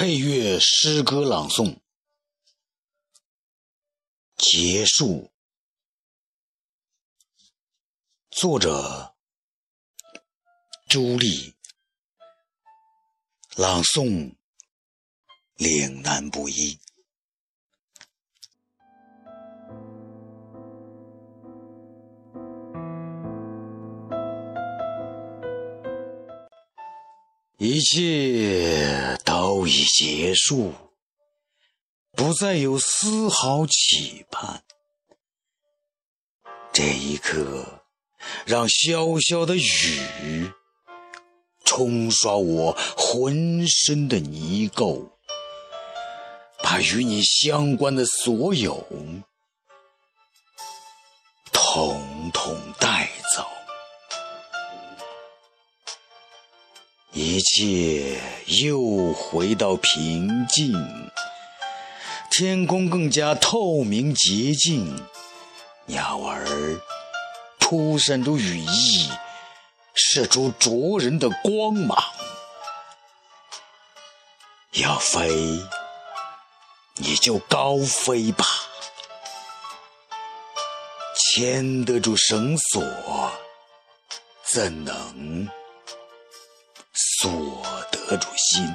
配乐诗歌朗诵结束。作者：朱莉。朗诵：岭南布衣。一切都已结束，不再有丝毫期盼。这一刻，让潇潇的雨冲刷我浑身的泥垢，把与你相关的所有一切又回到平静，天空更加透明洁净，鸟儿扑闪着羽翼，射出灼人的光芒。要飞，你就高飞吧，牵得住绳索，怎能？锁得住心，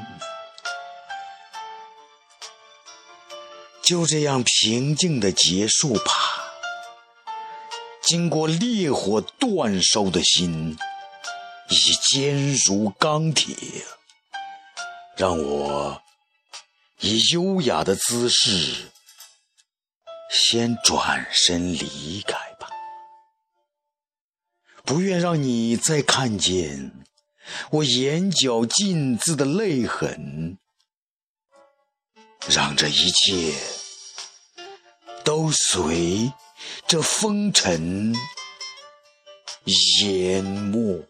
就这样平静的结束吧。经过烈火煅烧的心，已坚如钢铁。让我以优雅的姿势，先转身离开吧。不愿让你再看见。我眼角尽渍的泪痕，让这一切都随这风尘淹没。